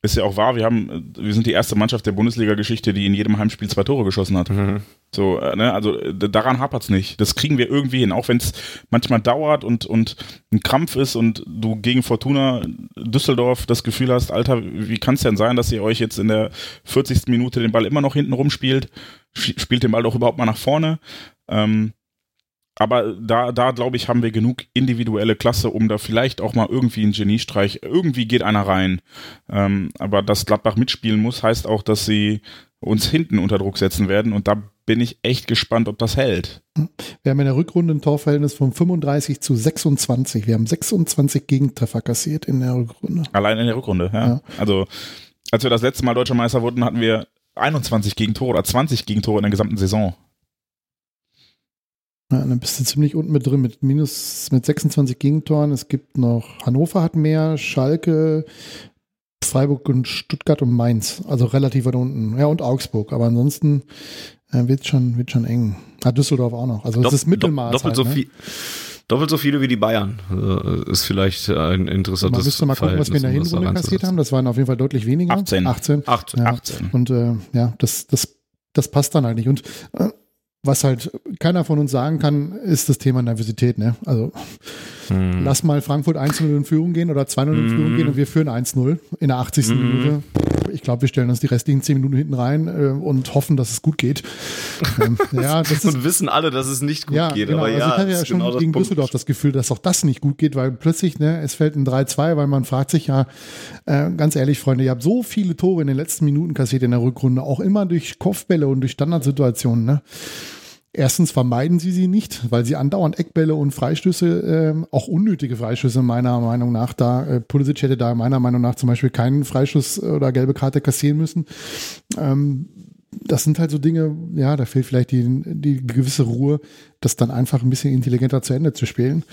Speaker 2: ist ja auch wahr, wir haben, wir sind die erste Mannschaft der Bundesliga-Geschichte, die in jedem Heimspiel zwei Tore geschossen hat. Mhm. So, äh, ne, also daran hapert's nicht. Das kriegen wir irgendwie hin, auch wenn es manchmal dauert und, und ein Krampf ist und du gegen Fortuna Düsseldorf das Gefühl hast, Alter, wie kann es denn sein, dass ihr euch jetzt in der 40. Minute den Ball immer noch hinten rumspielt? Spielt den Ball doch überhaupt mal nach vorne. Ähm, aber da, da glaube ich, haben wir genug individuelle Klasse, um da vielleicht auch mal irgendwie einen Geniestreich, irgendwie geht einer rein. Ähm, aber dass Gladbach mitspielen muss, heißt auch, dass sie uns hinten unter Druck setzen werden und da bin ich echt gespannt, ob das hält.
Speaker 3: Wir haben in der Rückrunde ein Torverhältnis von 35 zu 26. Wir haben 26 Gegentreffer kassiert in der Rückrunde.
Speaker 2: Allein in der Rückrunde, ja. ja. Also, als wir das letzte Mal Deutscher Meister wurden, hatten wir 21 Gegentore oder 20 Gegentore in der gesamten Saison.
Speaker 3: Ja, dann bist du ziemlich unten mit drin, mit minus, mit 26 Gegentoren. Es gibt noch, Hannover hat mehr, Schalke, Freiburg und Stuttgart und Mainz. Also relativ weit unten. Ja, und Augsburg. Aber ansonsten äh, wird schon, wird schon eng. Hat Düsseldorf auch noch. Also, es ist Mittelmaß.
Speaker 4: Doppelt, halt, so ne? viel. Doppelt so viele wie die Bayern äh, ist vielleicht ein interessantes
Speaker 3: Man müsste mal gucken, was wir in der Hinrunde kassiert haben. Das waren auf jeden Fall deutlich weniger.
Speaker 2: 18.
Speaker 3: 18.
Speaker 2: 18.
Speaker 3: Ja. 18. Und äh, ja, das, das, das passt dann halt nicht. Und äh, was halt keiner von uns sagen kann, ist das Thema Nervosität. Ne? Also hm. lass mal Frankfurt 1-0 in Führung gehen oder 2-0 in Führung hm. gehen und wir führen 1-0 in der 80. Hm. Minute. Ich glaube, wir stellen uns die restlichen 10 Minuten hinten rein äh, und hoffen, dass es gut geht.
Speaker 4: ähm, ja, das ist, und wissen alle, dass es nicht gut
Speaker 3: ja,
Speaker 4: geht.
Speaker 3: Genau.
Speaker 4: Aber
Speaker 3: also
Speaker 4: ja,
Speaker 3: ich hatte ja schon genau gegen Düsseldorf das Gefühl, dass auch das nicht gut geht, weil plötzlich, ne, es fällt ein 3-2, weil man fragt sich ja, äh, ganz ehrlich, Freunde, ihr habt so viele Tore in den letzten Minuten kassiert in der Rückrunde, auch immer durch Kopfbälle und durch Standardsituationen. Ne? Erstens vermeiden sie sie nicht, weil sie andauernd Eckbälle und Freistöße, äh, auch unnötige Freistöße meiner Meinung nach, da äh, Pulisic hätte da meiner Meinung nach zum Beispiel keinen Freischuss oder gelbe Karte kassieren müssen. Ähm, das sind halt so Dinge, ja, da fehlt vielleicht die, die gewisse Ruhe, das dann einfach ein bisschen intelligenter zu Ende zu spielen.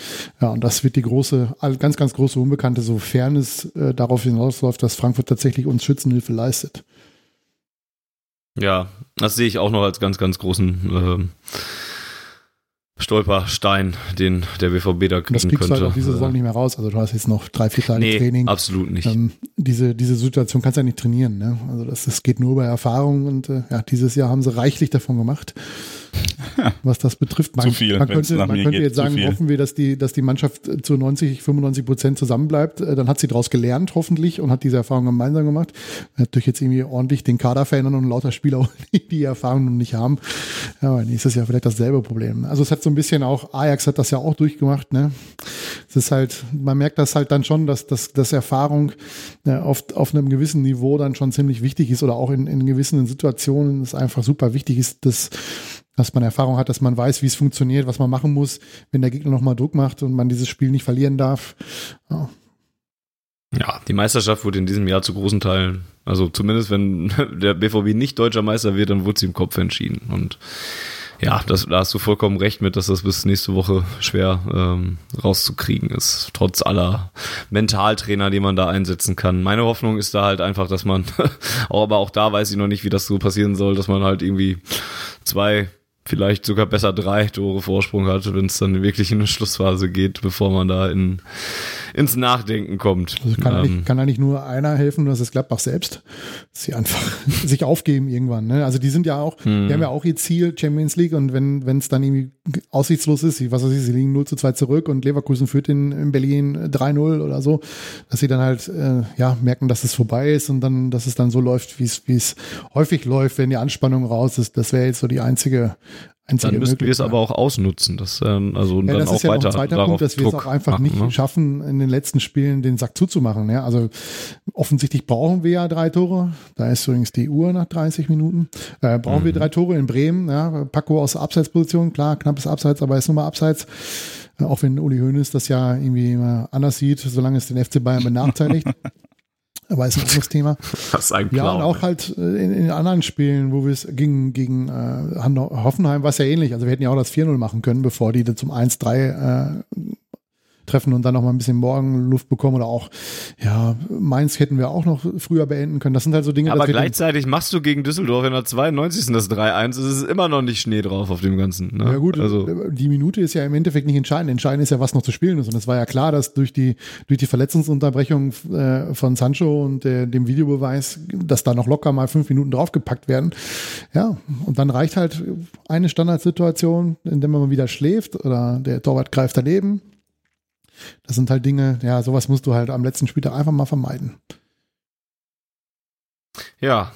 Speaker 3: Ja, und das wird die große, ganz, ganz große Unbekannte, sofern es äh, darauf hinausläuft, dass Frankfurt tatsächlich uns Schützenhilfe leistet.
Speaker 4: Ja, das sehe ich auch noch als ganz, ganz großen äh, Stolperstein, den der BVB da kriegen das kriegst könnte.
Speaker 3: Du halt auch diese Saison nicht mehr raus. Also du hast jetzt noch drei, vier Tage
Speaker 4: nee,
Speaker 3: Training.
Speaker 4: absolut nicht.
Speaker 3: Ähm, diese, diese Situation kannst du ja nicht trainieren. Ne? Also das, das geht nur über Erfahrung und äh, ja, dieses Jahr haben sie reichlich davon gemacht was das betrifft.
Speaker 2: Man, zu viel,
Speaker 3: man könnte, man könnte jetzt sagen, hoffen wir, dass die, dass die Mannschaft zu 90, 95 Prozent zusammenbleibt. Äh, dann hat sie daraus gelernt, hoffentlich, und hat diese Erfahrung gemeinsam gemacht. Natürlich jetzt irgendwie ordentlich den Kader verändern und lauter Spieler, die die Erfahrung noch nicht haben. Ja, aber nächstes Jahr vielleicht dasselbe Problem. Also es hat so ein bisschen auch, Ajax hat das ja auch durchgemacht, ne? Es ist halt, man merkt das halt dann schon, dass, dass, dass Erfahrung ja, auf, auf einem gewissen Niveau dann schon ziemlich wichtig ist oder auch in, in gewissen Situationen es einfach super wichtig ist, dass dass man Erfahrung hat, dass man weiß, wie es funktioniert, was man machen muss, wenn der Gegner nochmal Druck macht und man dieses Spiel nicht verlieren darf. Ja.
Speaker 4: ja. die Meisterschaft wurde in diesem Jahr zu großen Teilen, also zumindest wenn der BVB nicht deutscher Meister wird, dann wurde sie im Kopf entschieden. Und ja, das, da hast du vollkommen recht mit, dass das bis nächste Woche schwer ähm, rauszukriegen ist, trotz aller Mentaltrainer, die man da einsetzen kann. Meine Hoffnung ist da halt einfach, dass man, aber auch da weiß ich noch nicht, wie das so passieren soll, dass man halt irgendwie zwei vielleicht sogar besser drei Tore Vorsprung hat, wenn es dann wirklich in eine Schlussphase geht, bevor man da in, ins Nachdenken kommt.
Speaker 3: Also kann, ähm, eigentlich, kann eigentlich nur einer helfen, das ist Gladbach selbst. Dass sie einfach sich aufgeben irgendwann. Ne? Also die sind ja auch, mhm. die haben ja auch ihr Ziel, Champions League, und wenn es dann irgendwie aussichtslos ist, was weiß ich, sie liegen 0 zu 2 zurück und Leverkusen führt in, in Berlin 3-0 oder so, dass sie dann halt äh, ja merken, dass es vorbei ist und dann, dass es dann so läuft, wie es häufig läuft, wenn die Anspannung raus ist. Das wäre jetzt so die einzige
Speaker 4: Einzige dann müssten wir es aber auch ausnutzen, das, ähm, also ja, dann das auch ist ja weiter.
Speaker 3: Ein zweiter Punkt, dass wir es auch einfach machen, nicht ne? schaffen, in den letzten Spielen den Sack zuzumachen. Ja? Also offensichtlich brauchen wir ja drei Tore. Da ist übrigens die Uhr nach 30 Minuten. Äh, brauchen mhm. wir drei Tore in Bremen. Ja? Paco aus Abseitsposition, klar, knappes Abseits, aber ist nun mal Abseits. Äh, auch wenn Uli Hoeneß das ja irgendwie immer anders sieht, solange es den FC Bayern benachteiligt. Aber ist ein anderes Thema.
Speaker 4: Das ist ein
Speaker 3: Clown, Ja, und auch halt äh, in, in anderen Spielen, wo wir es gegen, gegen äh, Hoffenheim war es ja ähnlich. Also wir hätten ja auch das 4-0 machen können, bevor die zum 1-3 äh, treffen und dann noch mal ein bisschen Morgenluft bekommen oder auch, ja, Mainz hätten wir auch noch früher beenden können. Das sind halt so Dinge.
Speaker 4: Aber gleichzeitig machst du gegen Düsseldorf in der 92. das 3-1. Es ist immer noch nicht Schnee drauf auf dem Ganzen. Ne?
Speaker 3: Ja gut, also. die Minute ist ja im Endeffekt nicht entscheidend. Entscheidend ist ja, was noch zu spielen ist. Und es war ja klar, dass durch die, durch die Verletzungsunterbrechung äh, von Sancho und äh, dem Videobeweis, dass da noch locker mal fünf Minuten draufgepackt werden. Ja, und dann reicht halt eine Standardsituation, in der man mal wieder schläft oder der Torwart greift daneben das sind halt Dinge, ja, sowas musst du halt am letzten Spieltag einfach mal vermeiden.
Speaker 4: Ja,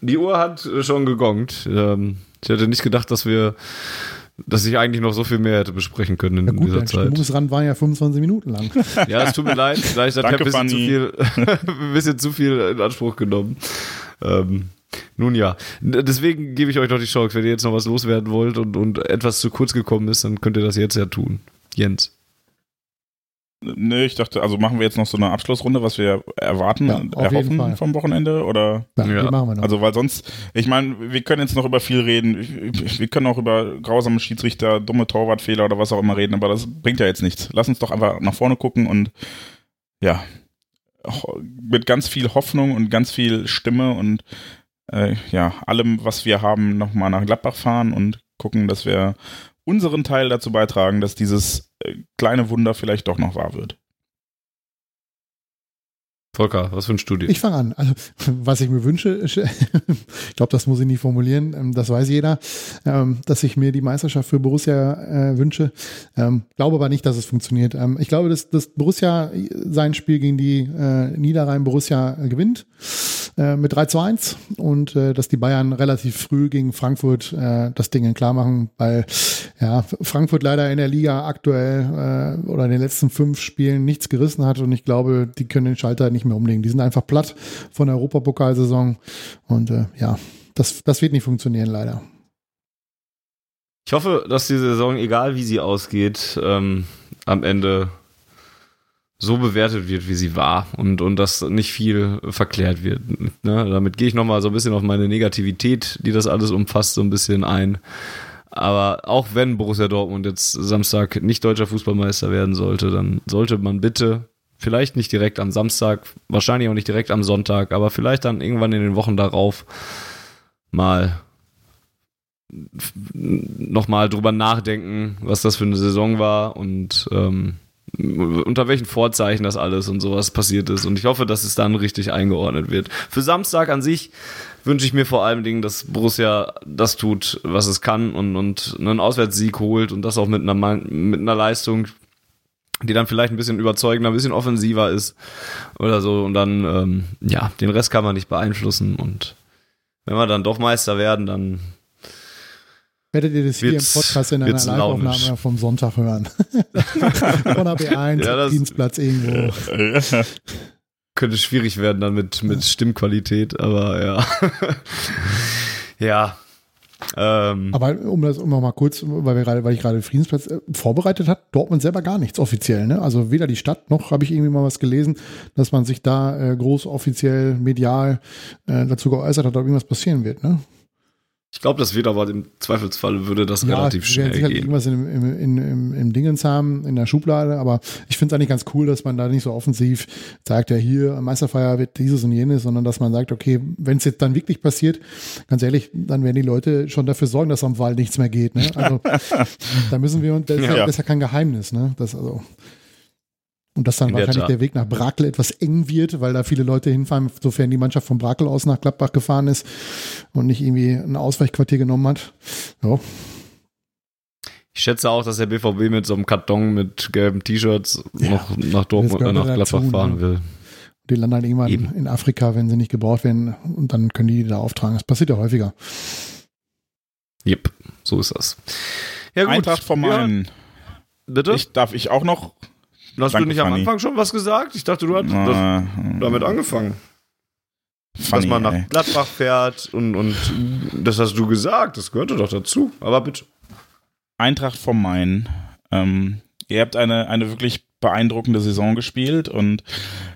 Speaker 4: die Uhr hat schon gegongt. Ähm, ich hätte nicht gedacht, dass wir, dass ich eigentlich noch so viel mehr hätte besprechen können in ja gut, dieser Zeit.
Speaker 3: Stimmungsrand war ja 25 Minuten lang.
Speaker 4: Ja, es tut mir leid. Vielleicht hat er ein bisschen zu viel, ein bisschen zu viel in Anspruch genommen. Ähm, nun ja, deswegen gebe ich euch noch die Chance, wenn ihr jetzt noch was loswerden wollt und, und etwas zu kurz gekommen ist, dann könnt ihr das jetzt ja tun. Jens.
Speaker 2: Nö, ich dachte, also machen wir jetzt noch so eine Abschlussrunde, was wir erwarten ja, und erhoffen vom Wochenende oder?
Speaker 3: Ja, ja. Die machen wir noch.
Speaker 2: Also weil sonst, ich meine, wir können jetzt noch über viel reden. Wir können auch über grausame Schiedsrichter, dumme Torwartfehler oder was auch immer reden, aber das bringt ja jetzt nichts. Lass uns doch einfach nach vorne gucken und ja, mit ganz viel Hoffnung und ganz viel Stimme und äh, ja, allem, was wir haben, nochmal nach Gladbach fahren und gucken, dass wir unseren Teil dazu beitragen, dass dieses äh, kleine Wunder vielleicht doch noch wahr wird.
Speaker 4: Volker, was wünschst du dir?
Speaker 3: Ich fange an. Also, was ich mir wünsche, ich glaube, das muss ich nicht formulieren, ähm, das weiß jeder, ähm, dass ich mir die Meisterschaft für Borussia äh, wünsche. Ähm, glaube aber nicht, dass es funktioniert. Ich glaube, dass, dass Borussia sein Spiel gegen die äh, Niederrhein Borussia gewinnt äh, mit 3 zu 1 und dass die Bayern relativ früh gegen Frankfurt das Ding klar machen, weil ja, Frankfurt leider in der Liga aktuell oder in den letzten fünf Spielen nichts gerissen hat und ich glaube, die können den Schalter nicht mehr umlegen. Die sind einfach platt von der Europapokalsaison und äh, ja, das, das wird nicht funktionieren leider.
Speaker 4: Ich hoffe, dass die Saison, egal wie sie ausgeht, ähm, am Ende so bewertet wird, wie sie war und, und dass nicht viel verklärt wird. Ne? Damit gehe ich nochmal so ein bisschen auf meine Negativität, die das alles umfasst, so ein bisschen ein. Aber auch wenn Borussia Dortmund jetzt Samstag nicht deutscher Fußballmeister werden sollte, dann sollte man bitte, vielleicht nicht direkt am Samstag, wahrscheinlich auch nicht direkt am Sonntag, aber vielleicht dann irgendwann in den Wochen darauf mal nochmal drüber nachdenken, was das für eine Saison war und ähm, unter welchen Vorzeichen das alles und sowas passiert ist. Und ich hoffe, dass es dann richtig eingeordnet wird. Für Samstag an sich wünsche ich mir vor allen Dingen, dass Borussia das tut, was es kann und, und einen Auswärtssieg holt und das auch mit einer, mit einer Leistung, die dann vielleicht ein bisschen überzeugender, ein bisschen offensiver ist oder so. Und dann, ähm, ja, den Rest kann man nicht beeinflussen. Und wenn wir dann doch Meister werden, dann
Speaker 3: werdet ihr das hier im Podcast in einer Live-Aufnahme vom Sonntag hören. Von der B1, ja, Dienstplatz irgendwo.
Speaker 4: Könnte schwierig werden dann mit, mit Stimmqualität, aber ja. ja.
Speaker 3: Ähm. Aber um das um noch mal kurz, weil, wir gerade, weil ich gerade Friedensplatz äh, vorbereitet hat, Dortmund selber gar nichts offiziell. Ne? Also weder die Stadt noch habe ich irgendwie mal was gelesen, dass man sich da äh, groß offiziell medial äh, dazu geäußert hat, ob irgendwas passieren wird. Ne?
Speaker 4: Ich glaube, das wird aber im Zweifelsfall würde das ja, relativ schnell gehen.
Speaker 3: Halt irgendwas im, im, im, im Dingens haben, in der Schublade, aber ich finde es eigentlich ganz cool, dass man da nicht so offensiv sagt, ja hier, Meisterfeier wird dieses und jenes, sondern dass man sagt, okay, wenn es jetzt dann wirklich passiert, ganz ehrlich, dann werden die Leute schon dafür sorgen, dass am Wahl nichts mehr geht. Ne? Also da müssen wir, und das, ja, das ist ja kein Geheimnis, ne? Das also und dass dann In wahrscheinlich der, der, Weg nach Brakel etwas eng wird, weil da viele Leute hinfahren, sofern die Mannschaft von Brakel aus nach Gladbach gefahren ist und nicht irgendwie ein Ausweichquartier genommen hat. Ja.
Speaker 4: Ich schätze auch, dass der BVB mit so einem Karton mit gelben T-Shirts ja, noch nach Dortmund oder nach Gladbach dazu, ne? fahren will.
Speaker 3: Die landen halt irgendwann Eben. in Afrika, wenn sie nicht gebraucht werden und dann können die da auftragen. Das passiert ja häufiger.
Speaker 4: Jep, so ist das.
Speaker 2: Ja, gut. Eintracht von meinen. Ja. Bitte? Ich, darf ich auch noch
Speaker 4: Hast Danke, du nicht am Anfang schon was gesagt? Ich dachte, du hast uh, damit angefangen. Funny, dass man nach ey. Gladbach fährt und, und das hast du gesagt, das gehörte doch dazu. Aber bitte.
Speaker 2: Eintracht vom Main. Ähm, ihr habt eine, eine wirklich beeindruckende Saison gespielt und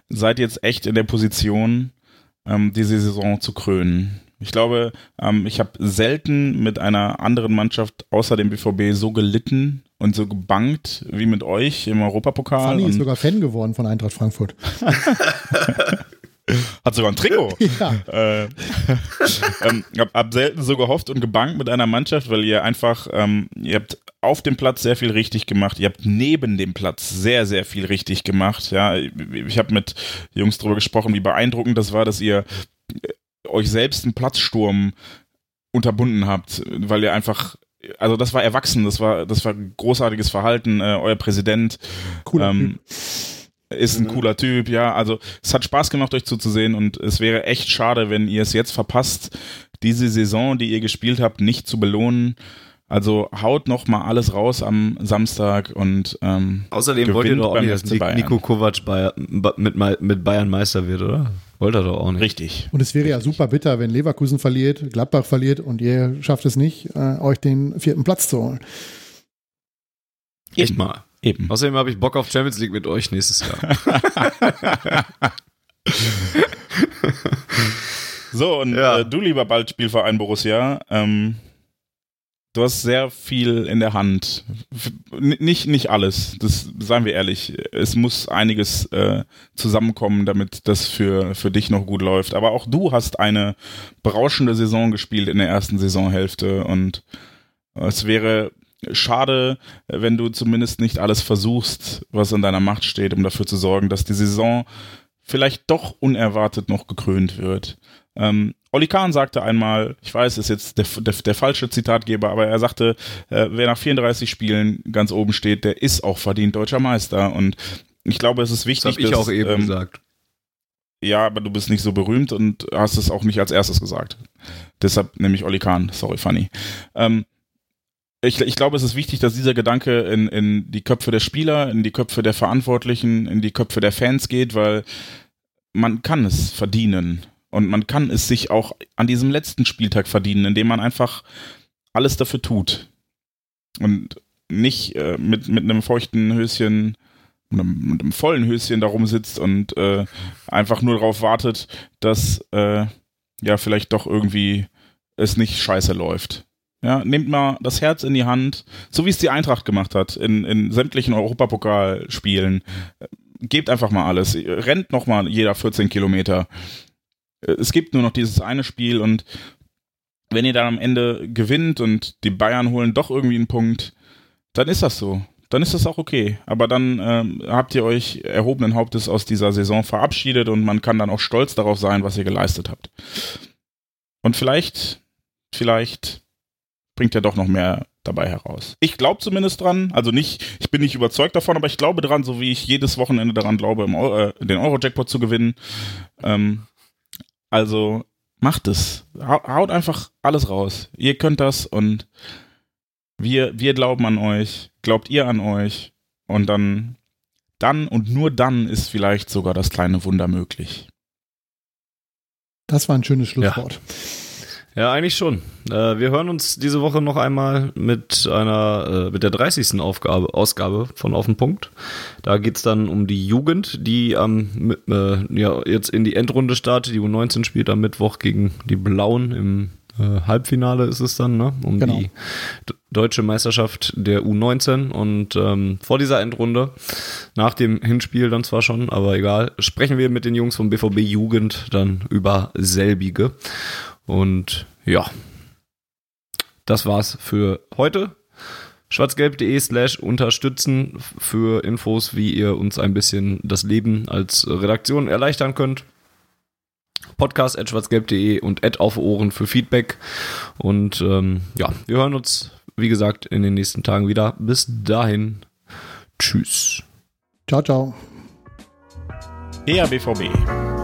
Speaker 2: seid jetzt echt in der Position, ähm, diese Saison zu krönen. Ich glaube, ähm, ich habe selten mit einer anderen Mannschaft außer dem BVB so gelitten und so gebankt wie mit euch im Europapokal.
Speaker 3: Fanny ist sogar Fan geworden von Eintracht Frankfurt.
Speaker 2: Hat sogar ein Trikot. Ja. Äh, ähm, hab, hab, selten so gehofft und gebankt mit einer Mannschaft, weil ihr einfach, ähm, ihr habt auf dem Platz sehr viel richtig gemacht. Ihr habt neben dem Platz sehr, sehr viel richtig gemacht. Ja, ich, ich habe mit Jungs darüber gesprochen, wie beeindruckend das war, dass ihr euch selbst einen Platzsturm unterbunden habt, weil ihr einfach also das war erwachsen, das war, das war großartiges Verhalten. Äh, euer Präsident cooler ähm, ist ein mhm. cooler Typ, ja. Also es hat Spaß gemacht, euch zuzusehen und es wäre echt schade, wenn ihr es jetzt verpasst, diese Saison, die ihr gespielt habt, nicht zu belohnen. Also haut noch mal alles raus am Samstag und ähm,
Speaker 4: außerdem wollt ihr doch auch nicht, dass Nico Kovac bei, mit, mit Bayern Meister wird, oder? Wollte er doch auch nicht.
Speaker 2: Richtig.
Speaker 3: Und es wäre ja super bitter, wenn Leverkusen verliert, Gladbach verliert und ihr schafft es nicht, äh, euch den vierten Platz zu holen.
Speaker 4: Echt mal. Eben. Außerdem habe ich Bock auf Champions League mit euch nächstes Jahr.
Speaker 2: so, und ja. äh, du lieber bald Spielverein Borussia, ähm, du hast sehr viel in der Hand. Nicht, nicht alles, das seien wir ehrlich. Es muss einiges äh, zusammenkommen, damit das für, für dich noch gut läuft. Aber auch du hast eine berauschende Saison gespielt in der ersten Saisonhälfte und es wäre schade, wenn du zumindest nicht alles versuchst, was in deiner Macht steht, um dafür zu sorgen, dass die Saison vielleicht doch unerwartet noch gekrönt wird. Ähm, Olli Kahn sagte einmal, ich weiß, ist jetzt der, der, der falsche Zitatgeber, aber er sagte, äh, wer nach 34 Spielen ganz oben steht, der ist auch verdient deutscher Meister. Und ich glaube, es ist wichtig.
Speaker 4: Das habe ich
Speaker 2: dass,
Speaker 4: auch eben ähm, gesagt.
Speaker 2: Ja, aber du bist nicht so berühmt und hast es auch nicht als erstes gesagt. Deshalb nehme ich Olli Kahn. Sorry, funny. Ähm, ich, ich, glaube, es ist wichtig, dass dieser Gedanke in, in die Köpfe der Spieler, in die Köpfe der Verantwortlichen, in die Köpfe der Fans geht, weil man kann es verdienen, und man kann es sich auch an diesem letzten Spieltag verdienen, indem man einfach alles dafür tut. und nicht äh, mit, mit einem feuchten Höschen mit einem vollen Höschen da rumsitzt und äh, einfach nur darauf wartet, dass äh, ja vielleicht doch irgendwie es nicht scheiße läuft. Ja, nehmt mal das Herz in die Hand, so wie es die Eintracht gemacht hat in, in sämtlichen Europapokalspielen. Gebt einfach mal alles. Rennt noch mal jeder 14 Kilometer. Es gibt nur noch dieses eine Spiel und wenn ihr dann am Ende gewinnt und die Bayern holen doch irgendwie einen Punkt, dann ist das so. Dann ist das auch okay. Aber dann ähm, habt ihr euch erhobenen Hauptes aus dieser Saison verabschiedet und man kann dann auch stolz darauf sein, was ihr geleistet habt. Und vielleicht, vielleicht bringt er doch noch mehr dabei heraus. Ich glaube zumindest dran, also nicht, ich bin nicht überzeugt davon, aber ich glaube dran, so wie ich jedes Wochenende daran glaube, Euro, äh, den Euro-Jackpot zu gewinnen. Ähm, also macht es. Haut einfach alles raus. Ihr könnt das und wir, wir glauben an euch. Glaubt ihr an euch? Und dann, dann und nur dann ist vielleicht sogar das kleine Wunder möglich.
Speaker 3: Das war ein schönes Schlusswort.
Speaker 4: Ja. Ja, eigentlich schon. Äh, wir hören uns diese Woche noch einmal mit einer, äh, mit der 30. Aufgabe, Ausgabe von Auf den Punkt. Da geht's dann um die Jugend, die am, äh, ja, jetzt in die Endrunde startet. Die U19 spielt am Mittwoch gegen die Blauen im äh, Halbfinale ist es dann, ne? Um genau. die deutsche Meisterschaft der U19 und ähm, vor dieser Endrunde, nach dem Hinspiel dann zwar schon, aber egal, sprechen wir mit den Jungs vom BVB Jugend dann über selbige. Und ja, das war's für heute. Schwarzgelb.de slash unterstützen für Infos, wie ihr uns ein bisschen das Leben als Redaktion erleichtern könnt. Podcast at schwarzgelb.de und at auf Ohren für Feedback. Und ähm, ja, wir hören uns, wie gesagt, in den nächsten Tagen wieder. Bis dahin. Tschüss.
Speaker 3: Ciao, ciao.
Speaker 2: ERBVB.